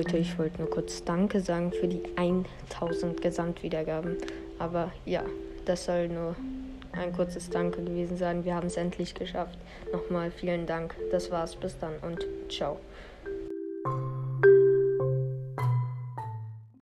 Leute, ich wollte nur kurz Danke sagen für die 1000 Gesamtwiedergaben. Aber ja, das soll nur ein kurzes Danke gewesen sein. Wir haben es endlich geschafft. Nochmal vielen Dank. Das war's. Bis dann und ciao.